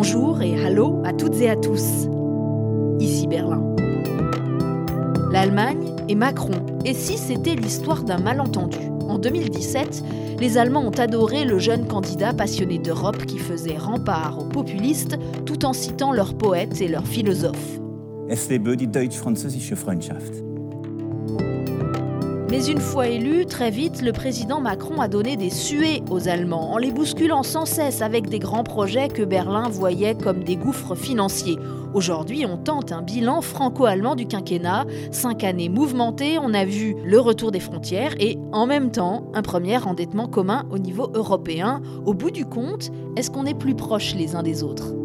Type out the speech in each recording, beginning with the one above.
Bonjour et hallo à toutes et à tous. Ici Berlin. L'Allemagne et Macron. Et si c'était l'histoire d'un malentendu? En 2017, les Allemands ont adoré le jeune candidat passionné d'Europe qui faisait rempart aux populistes tout en citant leurs poètes et leurs philosophes. Es die deutsch-französische Freundschaft. Mais une fois élu, très vite, le président Macron a donné des suées aux Allemands, en les bousculant sans cesse avec des grands projets que Berlin voyait comme des gouffres financiers. Aujourd'hui, on tente un bilan franco-allemand du quinquennat. Cinq années mouvementées, on a vu le retour des frontières et, en même temps, un premier endettement commun au niveau européen. Au bout du compte, est-ce qu'on est plus proches les uns des autres?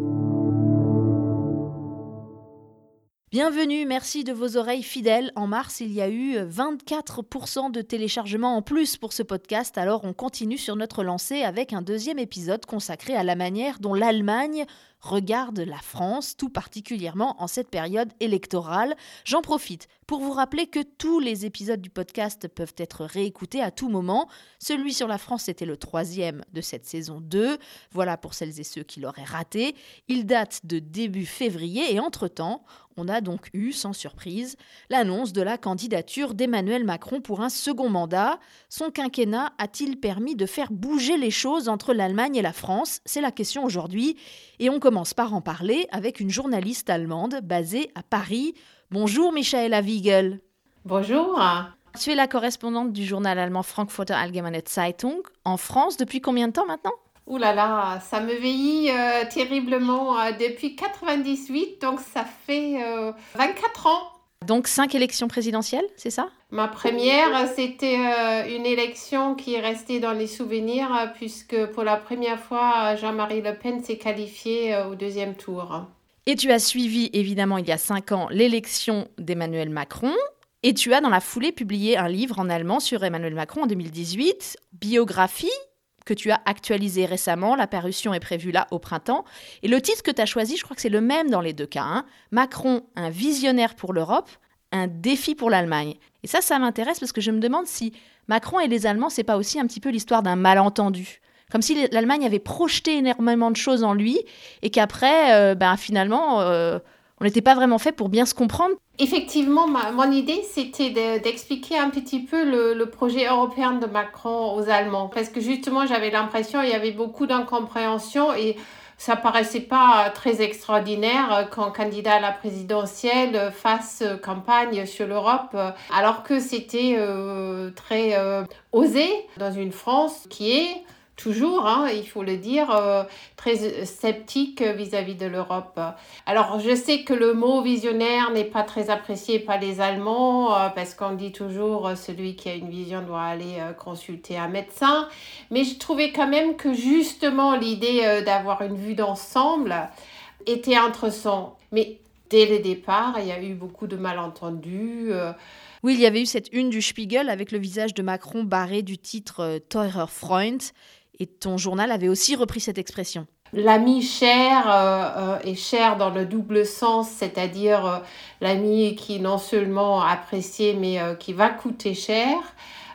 Bienvenue, merci de vos oreilles fidèles. En mars, il y a eu 24% de téléchargements en plus pour ce podcast, alors on continue sur notre lancée avec un deuxième épisode consacré à la manière dont l'Allemagne regarde la France, tout particulièrement en cette période électorale. J'en profite pour vous rappeler que tous les épisodes du podcast peuvent être réécoutés à tout moment. Celui sur la France était le troisième de cette saison 2. Voilà pour celles et ceux qui l'auraient raté. Il date de début février et entre-temps, on a donc eu, sans surprise, l'annonce de la candidature d'Emmanuel Macron pour un second mandat. Son quinquennat a-t-il permis de faire bouger les choses entre l'Allemagne et la France? C'est la question aujourd'hui. Et on commence par en parler avec une journaliste allemande basée à Paris. Bonjour Michaela Wiegel. Bonjour. Tu es la correspondante du journal allemand Frankfurter Allgemeine Zeitung en France depuis combien de temps maintenant? Ouh là là, ça me vieillit euh, terriblement euh, depuis 98, donc ça fait 24 euh, ans. Donc cinq élections présidentielles, c'est ça? Ma première, c'était une élection qui est restée dans les souvenirs puisque pour la première fois, Jean-Marie Le Pen s'est qualifié au deuxième tour. Et tu as suivi évidemment il y a cinq ans l'élection d'Emmanuel Macron. Et tu as dans la foulée publié un livre en allemand sur Emmanuel Macron en 2018, Biographie que tu as actualisé récemment. La parution est prévue là au printemps. Et le titre que tu as choisi, je crois que c'est le même dans les deux cas. Hein. Macron, un visionnaire pour l'Europe, un défi pour l'Allemagne. Et ça, ça m'intéresse parce que je me demande si Macron et les Allemands, c'est pas aussi un petit peu l'histoire d'un malentendu. Comme si l'Allemagne avait projeté énormément de choses en lui et qu'après, euh, ben, finalement, euh, on n'était pas vraiment fait pour bien se comprendre. Effectivement, mon idée, c'était d'expliquer un petit peu le, projet européen de Macron aux Allemands. Parce que justement, j'avais l'impression qu'il y avait beaucoup d'incompréhension et ça paraissait pas très extraordinaire qu'un candidat à la présidentielle fasse campagne sur l'Europe, alors que c'était euh, très euh, osé dans une France qui est toujours, hein, il faut le dire, euh, très sceptique vis-à-vis de l'Europe. Alors, je sais que le mot visionnaire n'est pas très apprécié par les Allemands, euh, parce qu'on dit toujours euh, celui qui a une vision doit aller consulter un médecin, mais je trouvais quand même que justement l'idée d'avoir une vue d'ensemble était intéressante. Mais dès le départ, il y a eu beaucoup de malentendus. Oui, il y avait eu cette une du Spiegel avec le visage de Macron barré du titre Teurer Freund et ton journal avait aussi repris cette expression. L'ami cher euh, euh, est cher dans le double sens, c'est-à-dire euh, l'ami qui non seulement apprécié, mais qui va coûter cher.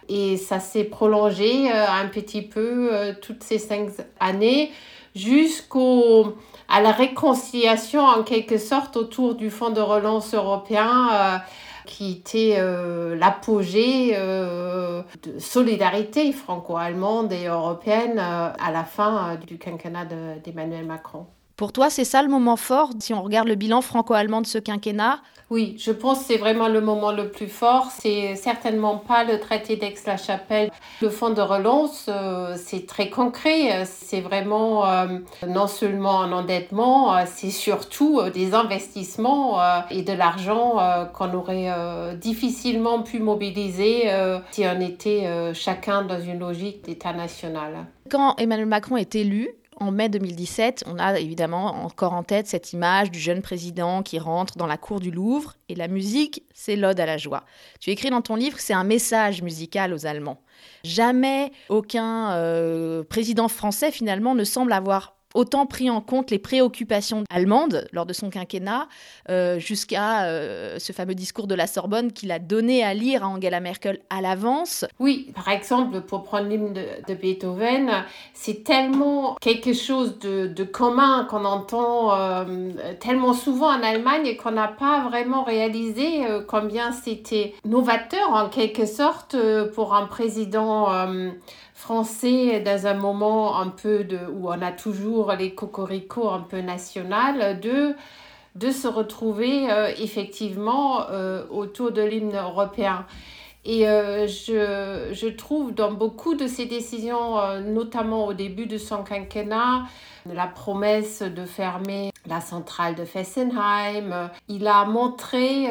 Et ça s'est prolongé un petit peu toutes ces cinq années jusqu'au à la réconciliation en quelque sorte autour du fonds de relance européen qui était euh, l'apogée euh, de solidarité franco-allemande et européenne euh, à la fin du quinquennat d'Emmanuel Macron. Pour toi, c'est ça le moment fort si on regarde le bilan franco-allemand de ce quinquennat? Oui, je pense que c'est vraiment le moment le plus fort. C'est certainement pas le traité d'Aix-la-Chapelle. Le fonds de relance, euh, c'est très concret. C'est vraiment euh, non seulement un endettement, euh, c'est surtout des investissements et de l'argent qu'on aurait difficilement pu mobiliser si on était chacun dans une logique d'État national. Quand Emmanuel Macron est élu, en mai 2017, on a évidemment encore en tête cette image du jeune président qui rentre dans la cour du Louvre et la musique, c'est l'ode à la joie. Tu écris dans ton livre c'est un message musical aux Allemands. Jamais aucun euh, président français finalement ne semble avoir autant pris en compte les préoccupations allemandes lors de son quinquennat, euh, jusqu'à euh, ce fameux discours de la Sorbonne qu'il a donné à lire à Angela Merkel à l'avance. Oui, par exemple, pour prendre l'hymne de, Beethoven, c'est tellement quelque chose de, commun qu'on entend euh, tellement souvent en Allemagne et qu'on n'a pas vraiment réalisé combien c'était novateur en quelque sorte pour un président français dans un moment un peu de, où on a toujours les cocoricots un peu national, de, de se retrouver euh, effectivement euh, autour de l'hymne européen. Et euh, je, je, trouve dans beaucoup de ces décisions, notamment au début de son quinquennat, la promesse de fermer la centrale de Fessenheim, il a montré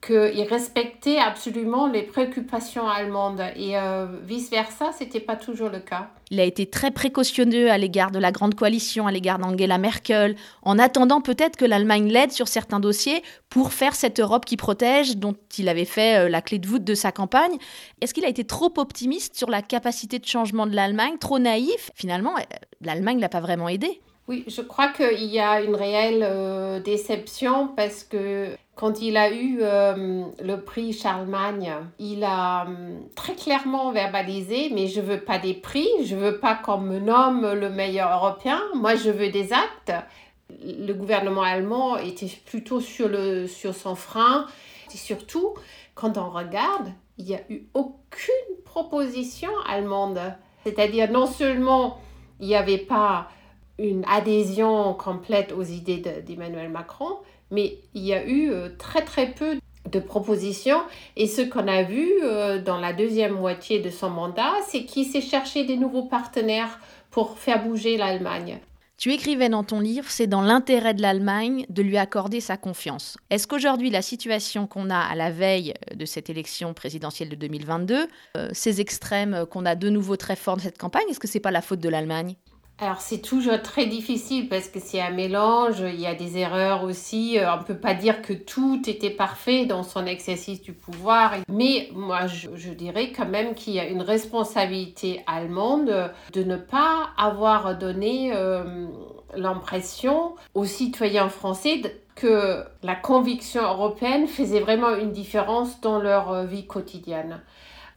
qu'il respectait absolument les préoccupations allemandes et euh, vice-versa, ce n'était pas toujours le cas. Il a été très précautionneux à l'égard de la grande coalition, à l'égard d'Angela Merkel, en attendant peut-être que l'Allemagne l'aide sur certains dossiers pour faire cette Europe qui protège, dont il avait fait euh, la clé de voûte de sa campagne. Est-ce qu'il a été trop optimiste sur la capacité de changement de l'Allemagne, trop naïf? Finalement, euh, l'Allemagne ne l'a pas vraiment aidé. Oui, je crois qu'il y a une réelle déception parce que quand il a eu euh, le prix Charlemagne, il a euh, très clairement verbalisé, mais je veux pas des prix, je veux pas qu'on me nomme le meilleur européen, moi je veux des actes. Le gouvernement allemand était plutôt sur, le, sur son frein. Et surtout, quand on regarde, il n'y a eu aucune proposition allemande. C'est-à-dire, non seulement il n'y avait pas une adhésion complète aux idées d'Emmanuel Macron, mais il y a eu euh, très très peu de propositions et ce qu'on a vu euh, dans la deuxième moitié de son mandat, c'est qu'il s'est cherché des nouveaux partenaires pour faire bouger l'Allemagne. Tu écrivais dans ton livre, c'est dans l'intérêt de l'Allemagne de lui accorder sa confiance. Est-ce qu'aujourd'hui, la situation qu'on a à la veille de cette élection présidentielle de 2022, euh, ces extrêmes qu'on a de nouveau très forts dans cette campagne, est-ce que c'est pas la faute de l'Allemagne? Alors c'est toujours très difficile parce que c'est un mélange, il y a des erreurs aussi, euh, on ne peut pas dire que tout était parfait dans son exercice du pouvoir, mais moi je, dirais quand même qu'il y a une responsabilité allemande de ne pas avoir donné euh, l'impression aux citoyens français que la conviction européenne faisait vraiment une différence dans leur euh, vie quotidienne.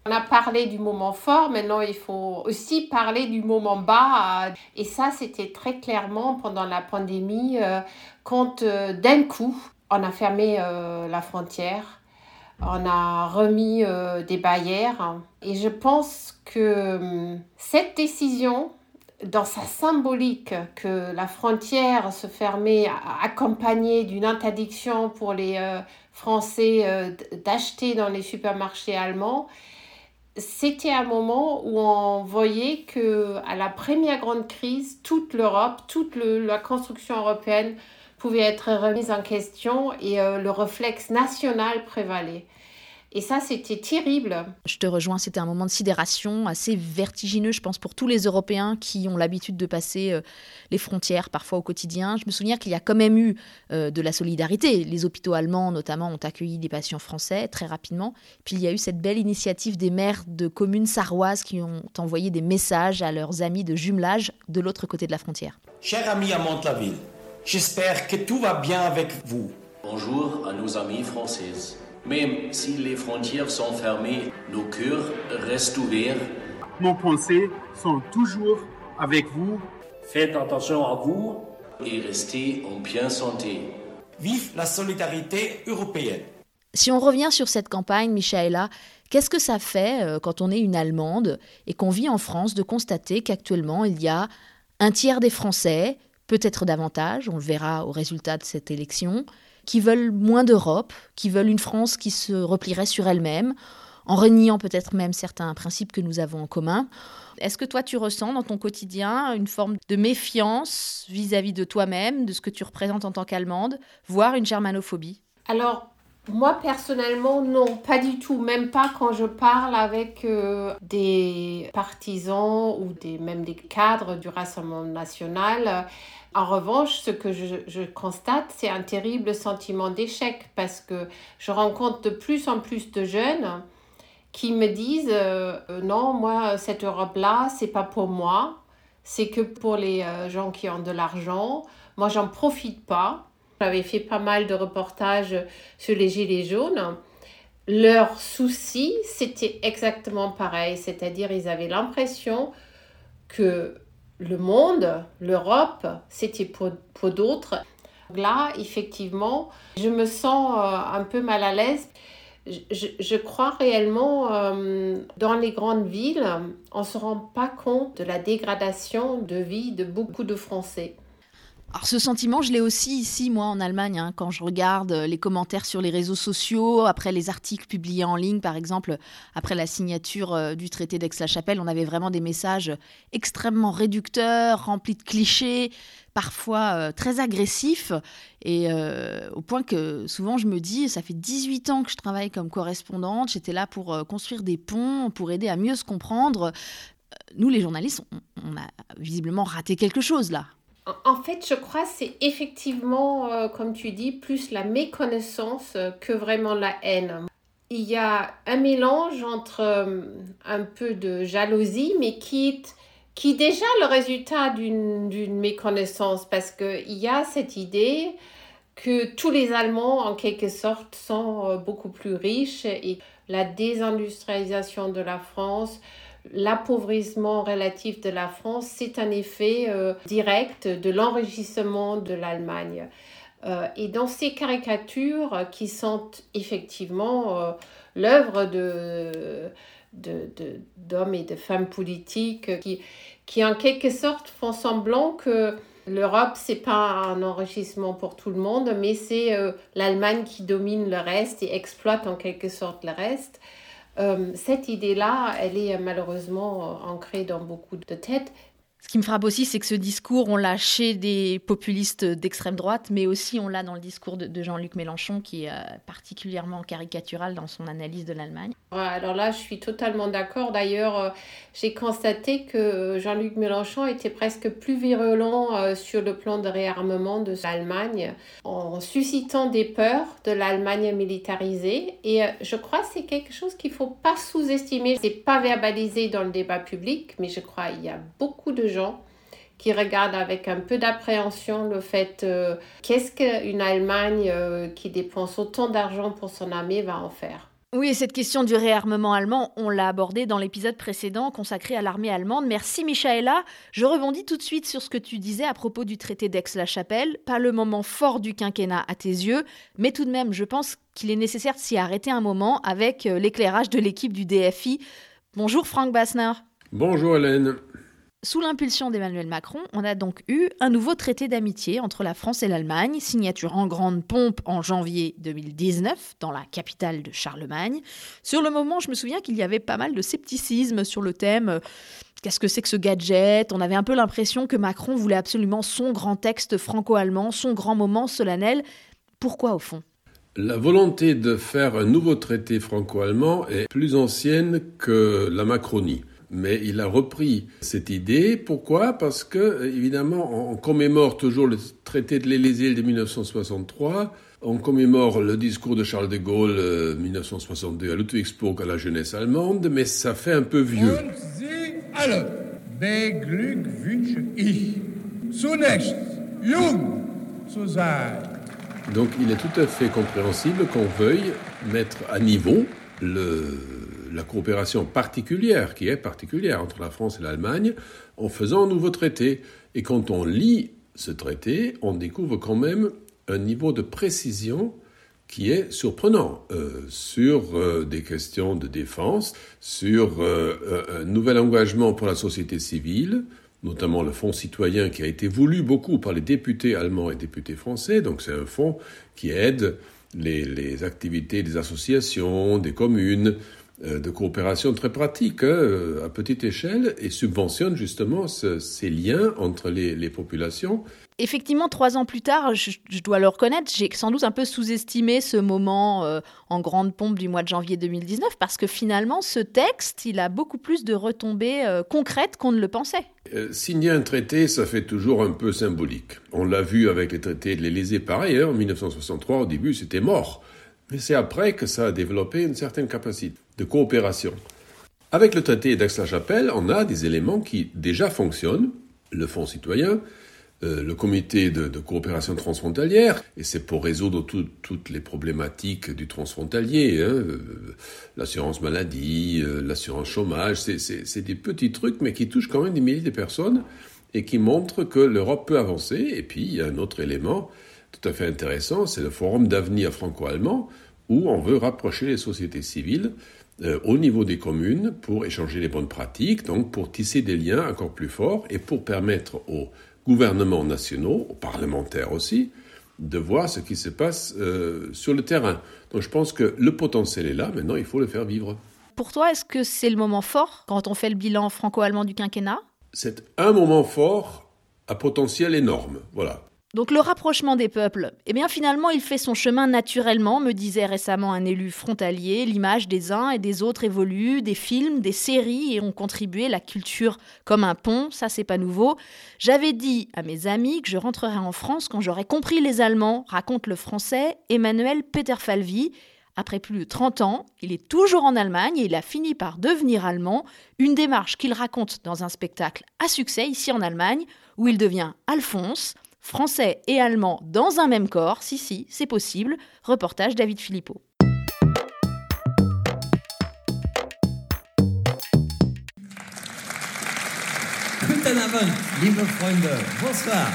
On a parlé du moment fort, maintenant il faut aussi parler du moment bas. Et ça, c'était très clairement pendant la pandémie, euh, quand euh, d'un coup, on a fermé euh, la frontière, on a remis des barrières. Et je pense que hum, cette décision, dans sa symbolique, que la frontière se fermait accompagnée d'une interdiction pour les Français d'acheter dans les supermarchés allemands, c'était un moment où on voyait que à la première grande crise, toute l'Europe, toute la construction européenne pouvait être remise en question et euh, le réflexe national prévalait. Et ça, c'était terrible. Je te rejoins, c'était un moment de sidération assez vertigineux, je pense, pour tous les Européens qui ont l'habitude de passer euh, les frontières parfois au quotidien. Je me souviens qu'il y a quand même eu euh, de la solidarité. Les hôpitaux allemands, notamment, ont accueilli des patients français très rapidement. Puis il y a eu cette belle initiative des maires de communes sarroises qui ont envoyé des messages à leurs amis de jumelage de l'autre côté de la frontière. Cher ami à Monte-la-Ville, j'espère que tout va bien avec vous. Bonjour à nos amis françaises. Même si les frontières sont fermées, nos cœurs restent ouverts. Nos pensées sont toujours avec vous. Faites attention à vous et restez en bien santé. Vive la solidarité européenne. Si on revient sur cette campagne, Michaela, qu'est-ce que ça fait euh, quand on est une Allemande et qu'on vit en France de constater qu'actuellement il y a un tiers des Français, peut-être davantage, on le verra au résultat de cette élection, qui veulent moins d'Europe, qui veulent une France qui se replierait sur elle-même, en reniant peut-être même certains principes que nous avons en commun. Est-ce que toi, tu ressens dans ton quotidien une forme de méfiance vis-à-vis de toi-même, de ce que tu représentes en tant qu'Allemande, voire une germanophobie? Alors, moi, personnellement, non, pas du tout. Même pas quand je parle avec euh, des partisans ou des, même des cadres du Rassemblement national. En revanche, ce que je, constate, c'est un terrible sentiment d'échec parce que je rencontre de plus en plus de jeunes qui me disent euh, non, moi, cette Europe-là, c'est pas pour moi. c'est que pour les euh, gens qui ont de l'argent, moi j'en profite pas. J'avais fait pas mal de reportages sur les gilets jaunes. Leur souci, c'était exactement pareil, c'est-à-dire ils avaient l'impression que le monde, l'Europe, c'était pour, d'autres. Là, effectivement, je me sens euh, un peu mal à l'aise. Je, je, crois réellement, euh, dans les grandes villes, on ne se rend pas compte de la dégradation de vie de beaucoup de Français. Alors ce sentiment, je l'ai aussi ici, moi, en Allemagne, hein, quand je regarde les commentaires sur les réseaux sociaux, après les articles publiés en ligne, par exemple, après la signature euh, du traité d'Aix-la-Chapelle, on avait vraiment des messages extrêmement réducteurs, remplis de clichés, parfois euh, très agressifs, et euh, au point que souvent je me dis, ça fait 18 ans que je travaille comme correspondante, j'étais là pour construire des ponts, pour aider à mieux se comprendre. Nous, les journalistes, on a visiblement raté quelque chose là. En fait, je crois c'est effectivement, euh, comme tu dis, plus la méconnaissance euh, que vraiment la haine. Il y a un mélange entre euh, un peu de jalousie, mais qui qui est déjà le résultat d'une méconnaissance, parce qu'il y a cette idée que tous les Allemands, en quelque sorte, sont beaucoup plus riches et la désindustrialisation de la France, l'appauvrissement relatif de la France, c'est un effet euh, direct de l'enrichissement de l'Allemagne. Euh, et dans ces caricatures qui sont effectivement euh, l'œuvre de, d'hommes et de femmes politiques qui, qui en quelque sorte font semblant que l'Europe, c'est pas un enrichissement pour tout le monde, mais c'est l'Allemagne qui domine le reste et exploite en quelque sorte le reste. Euh, cette idée-là, elle est malheureusement ancrée dans beaucoup de têtes. Ce qui me frappe aussi, c'est que ce discours, on l'a chez des populistes d'extrême droite, mais aussi on l'a dans le discours de, Jean-Luc Mélenchon, qui est euh, particulièrement caricatural dans son analyse de l'Allemagne. Alors là, je suis totalement d'accord. D'ailleurs, euh, j'ai constaté que Jean-Luc Mélenchon était presque plus virulent euh, sur le plan de réarmement de l'Allemagne, en suscitant des peurs de l'Allemagne militarisée. Et je crois que c'est quelque chose qu'il ne faut pas sous-estimer. C'est pas verbalisé dans le débat public, mais je crois qu'il y a beaucoup de gens qui regardent avec un peu d'appréhension le fait euh, qu'est-ce qu'une Allemagne euh, qui dépense autant d'argent pour son armée va en faire. Oui, cette question du réarmement allemand, on l'a abordée dans l'épisode précédent consacré à l'armée allemande. Merci Michaela. Je rebondis tout de suite sur ce que tu disais à propos du traité d'Aix-la-Chapelle. Pas le moment fort du quinquennat à tes yeux, mais tout de même, je pense qu'il est nécessaire de s'y arrêter un moment avec euh, l'éclairage de l'équipe du DFI. Bonjour Franck Bassner. Bonjour Hélène. Sous l'impulsion d'Emmanuel Macron, on a donc eu un nouveau traité d'amitié entre la France et l'Allemagne, signature en grande pompe en janvier 2019 dans la capitale de Charlemagne. Sur le moment, je me souviens qu'il y avait pas mal de scepticisme sur le thème euh, qu'est-ce que c'est que ce gadget? On avait un peu l'impression que Macron voulait absolument son grand texte franco-allemand, son grand moment solennel. Pourquoi au fond? La volonté de faire un nouveau traité franco-allemand est plus ancienne que la Macronie. Mais il a repris cette idée. Pourquoi? Parce que, évidemment, on commémore toujours le traité de l'Élysée de 1963. On commémore le discours de Charles de Gaulle 1962 euh, à Ludwigsburg à la jeunesse allemande, mais ça fait un peu vieux. Donc il est tout à fait compréhensible qu'on veuille mettre à niveau le la coopération particulière, qui est particulière entre la France et l'Allemagne, en faisant un nouveau traité. Et quand on lit ce traité, on découvre quand même un niveau de précision qui est surprenant euh, sur euh, des questions de défense, sur euh, un nouvel engagement pour la société civile, notamment le fonds citoyen qui a été voulu beaucoup par les députés allemands et députés français. Donc c'est un fonds qui aide les, activités des associations, des communes, de coopération très pratique hein, à petite échelle et subventionne justement ces liens entre les, populations. Effectivement, trois ans plus tard, je, dois le reconnaître, j'ai sans doute un peu sous-estimé ce moment euh, en grande pompe du mois de janvier 2019 parce que finalement, ce texte, il a beaucoup plus de retombées euh, concrètes qu'on ne le pensait. signer un traité, ça fait toujours un peu symbolique. On l'a vu avec les traités de l'Élysée, pareil, hein, en 1963, au début, c'était mort. Mais c'est après que ça a développé une certaine capacité de coopération. Avec le traité d'Aix-la-Chapelle, on a des éléments qui déjà fonctionnent le Fonds citoyen, euh, le comité de, coopération transfrontalière, et c'est pour résoudre toutes les problématiques du transfrontalier, hein, euh, l'assurance maladie, euh, l'assurance chômage, c'est des petits trucs, mais qui touchent quand même des milliers de personnes et qui montrent que l'Europe peut avancer. Et puis, il y a un autre élément tout à fait intéressant, c'est le forum d'avenir franco-allemand, où on veut rapprocher les sociétés civiles au niveau des communes pour échanger les bonnes pratiques, donc pour tisser des liens encore plus forts et pour permettre aux gouvernements nationaux, aux parlementaires aussi, de voir ce qui se passe euh, sur le terrain. Donc je pense que le potentiel est là, maintenant il faut le faire vivre. Pour toi, est-ce que c'est le moment fort quand on fait le bilan franco-allemand du quinquennat? C'est un moment fort à potentiel énorme, voilà. Donc le rapprochement des peuples, eh bien finalement il fait son chemin naturellement, me disait récemment un élu frontalier, l'image des uns et des autres évolue, des films, des séries et ont contribué la culture comme un pont, ça c'est pas nouveau. J'avais dit à mes amis que je rentrerai en France quand j'aurais compris les Allemands, raconte le français Emmanuel Peterfalvi. Après plus de 30 ans, il est toujours en Allemagne et il a fini par devenir allemand, une démarche qu'il raconte dans un spectacle à succès ici en Allemagne, où il devient Alphonse, Français et allemand dans un même corps, si si, c'est possible. Reportage David Philippot. bonsoir.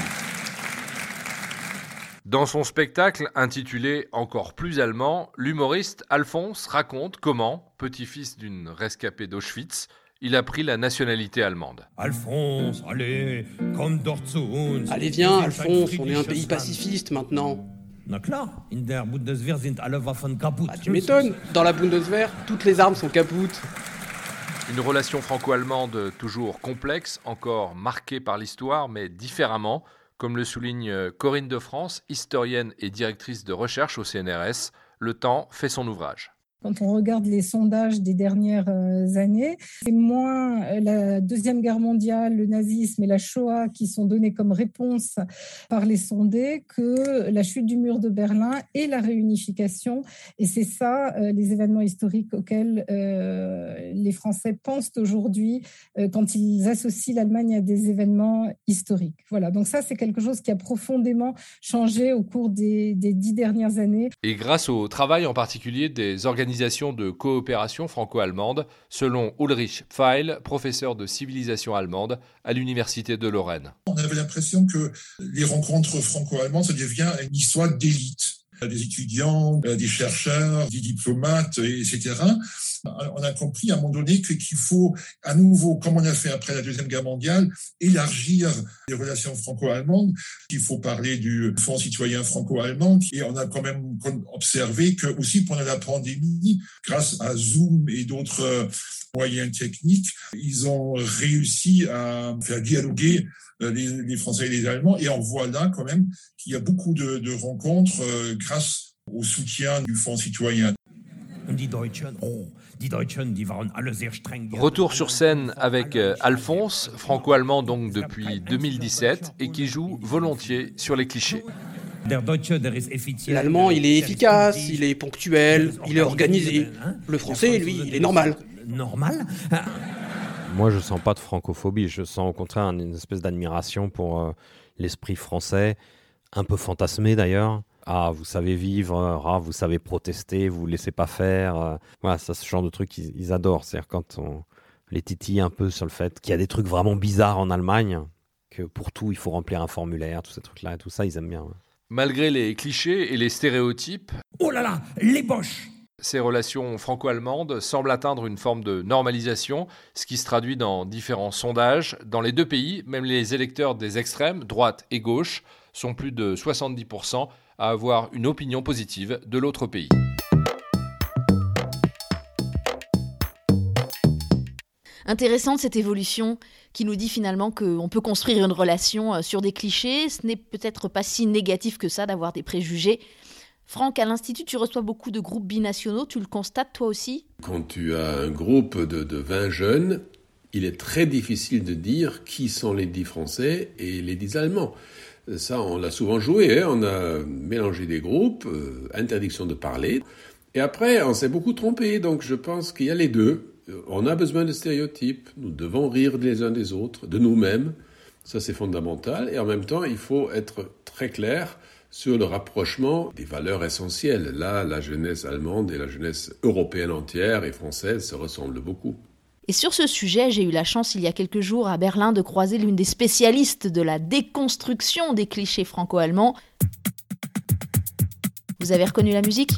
Dans son spectacle intitulé Encore plus allemand, l'humoriste Alphonse raconte comment, petit-fils d'une rescapée d'Auschwitz, il a pris la nationalité allemande. Alphonse, allez, komm dort zu uns. Allez, viens, Alphonse, on est un pays pacifiste maintenant. Na klar, in der Bundeswehr sind alle Waffen kaputt. Ah, tu m'étonnes, dans la Bundeswehr, toutes les armes sont kaputt. Une relation franco-allemande toujours complexe, encore marquée par l'histoire, mais différemment, comme le souligne Corinne de France, historienne et directrice de recherche au CNRS. Le temps fait son ouvrage. Quand on regarde les sondages des dernières euh, années, c'est moins euh, la Deuxième Guerre mondiale, le nazisme et la Shoah qui sont donnés comme réponse par les sondés que la chute du mur de Berlin et la réunification. Et c'est ça euh, les événements historiques auxquels les Français pensent aujourd'hui quand ils associent l'Allemagne à des événements historiques. Voilà, donc ça c'est quelque chose qui a profondément changé au cours des, des dix dernières années. Et grâce au travail en particulier des organisations de coopération franco-allemande, selon Ulrich Pfeil, professeur de civilisation allemande à l'Université de Lorraine. On avait l'impression que les rencontres franco-allemandes, ça devient une histoire d'élite des étudiants, des chercheurs, des diplomates, etc. On a compris à un moment donné qu'il faut à nouveau, comme on a fait après la Deuxième Guerre mondiale, élargir les relations franco-allemandes. Il faut parler du Fonds citoyen franco-allemand. Et on a quand même observé que aussi pendant la pandémie, grâce à Zoom et d'autres moyens techniques, ils ont réussi à faire dialoguer euh, les, Français et les Allemands. Et on voit là quand même qu'il y a beaucoup de, rencontres euh, grâce au soutien du Fonds citoyen. Oh, Retour sur scène avec euh, Alphonse, franco-allemand donc depuis 2017, et qui joue volontiers sur les clichés. L'allemand, il est efficace, il est ponctuel, il est organisé. Le français, lui, il est normal. Normal? Moi, je sens pas de francophobie. Je sens au contraire une espèce d'admiration pour euh, l'esprit français, un peu fantasmé d'ailleurs. Ah, vous savez vivre, ah, vous savez protester, vous vous laissez pas faire. Euh. voilà, ça, ce genre de trucs, ils, adorent. C'est-à-dire quand on les titille un peu sur le fait qu'il y a des trucs vraiment bizarres en Allemagne, que pour tout, il faut remplir un formulaire, tous ces trucs-là, et tout ça, ils aiment bien. Malgré les clichés et les stéréotypes. Oh là là, les boches ces relations franco-allemandes semblent atteindre une forme de normalisation, ce qui se traduit dans différents sondages. Dans les deux pays, même les électeurs des extrêmes, droite et gauche, sont plus de 70% à avoir une opinion positive de l'autre pays. Intéressante cette évolution qui nous dit finalement qu'on peut construire une relation euh, sur des clichés. Ce n'est peut-être pas si négatif que ça d'avoir des préjugés. Franck, à l'Institut, tu reçois beaucoup de groupes binationaux, tu le constates toi aussi? Quand tu as un groupe de, de 20 jeunes, il est très difficile de dire qui sont les 10 Français et les 10 Allemands. Ça, on l'a souvent joué, hein. on a mélangé des groupes, euh, interdiction de parler. Et après, on s'est beaucoup trompé, donc je pense qu'il y a les deux. On a besoin de stéréotypes, nous devons rire les uns des autres, de nous-mêmes, Ça, c'est fondamental. Et en même temps, il faut être très clair sur le rapprochement des valeurs essentielles. Là, la jeunesse allemande et la jeunesse européenne entière et française se ressemblent beaucoup. Et sur ce sujet, j'ai eu la chance il y a quelques jours à Berlin de croiser l'une des spécialistes de la déconstruction des clichés franco-allemands. Vous avez reconnu la musique?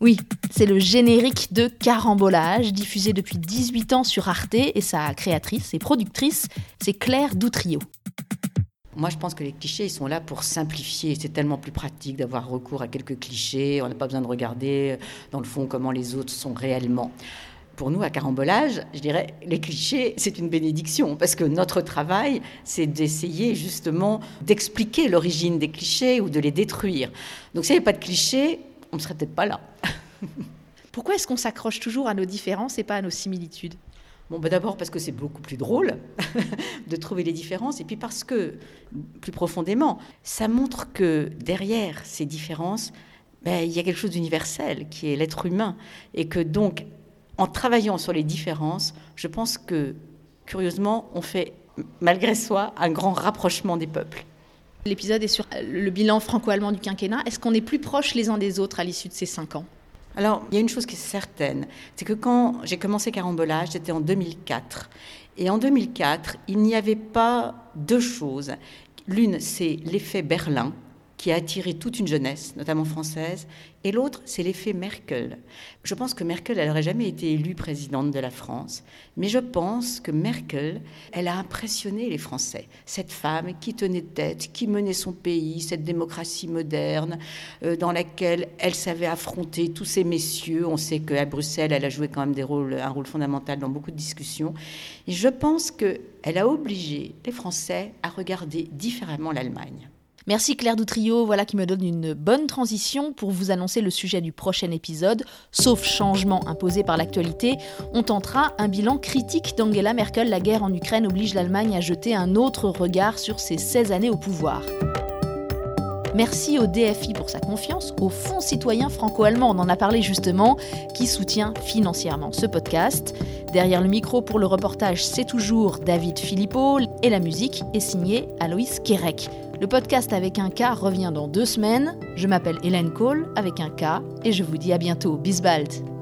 Oui, c'est le générique de Carambolage, diffusé depuis 18 ans sur Arte, et sa créatrice et productrice, c'est Claire Doutrio. Moi, je pense que les clichés, ils sont là pour simplifier. C'est tellement plus pratique d'avoir recours à quelques clichés. On n'a pas besoin de regarder, dans le fond, comment les autres sont réellement. Pour nous, à Carambolage, je dirais, les clichés, c'est une bénédiction, parce que notre travail, c'est d'essayer justement d'expliquer l'origine des clichés ou de les détruire. Donc s'il n'y avait pas de clichés, on ne serait peut-être pas là. Pourquoi est-ce qu'on s'accroche toujours à nos différences et pas à nos similitudes? Bon, ben d'abord parce que c'est beaucoup plus drôle de trouver les différences, et puis parce que, plus profondément, ça montre que derrière ces différences, ben, il y a quelque chose d'universel qui est l'être humain, et que donc, en travaillant sur les différences, je pense que, curieusement, on fait, malgré soi, un grand rapprochement des peuples. L'épisode est sur le bilan franco-allemand du quinquennat. Est-ce qu'on est plus proches les uns des autres à l'issue de ces cinq ans? Alors, il y a une chose qui est certaine, c'est que quand j'ai commencé Carambolage, c'était en 2004. Et en 2004, il n'y avait pas deux choses. L'une, c'est l'effet Berlin, qui a attiré toute une jeunesse, notamment française, et l'autre, c'est l'effet Merkel. Je pense que Merkel, elle n'aurait jamais été élue présidente de la France, mais je pense que Merkel, elle a impressionné les Français. Cette femme qui tenait tête, qui menait son pays, cette démocratie moderne, euh, dans laquelle elle savait affronter tous ces messieurs. On sait qu'à Bruxelles, elle a joué quand même un rôle fondamental dans beaucoup de discussions. Et je pense qu'elle a obligé les Français à regarder différemment l'Allemagne. Merci Claire Doutrio, voilà qui me donne une bonne transition pour vous annoncer le sujet du prochain épisode. Sauf changement imposé par l'actualité, on tentera un bilan critique d'Angela Merkel. La guerre en Ukraine oblige l'Allemagne à jeter un autre regard sur ses 16 années au pouvoir. Merci au DFI pour sa confiance, au Fonds citoyen franco-allemand, on en a parlé justement, qui soutient financièrement ce podcast. Derrière le micro pour le reportage, c'est toujours David Philippot et la musique est signée Aloïs Kerek. Le podcast avec un K revient dans deux semaines. Je m'appelle Hélène Cole avec un K et je vous dis à bientôt. Bisbald.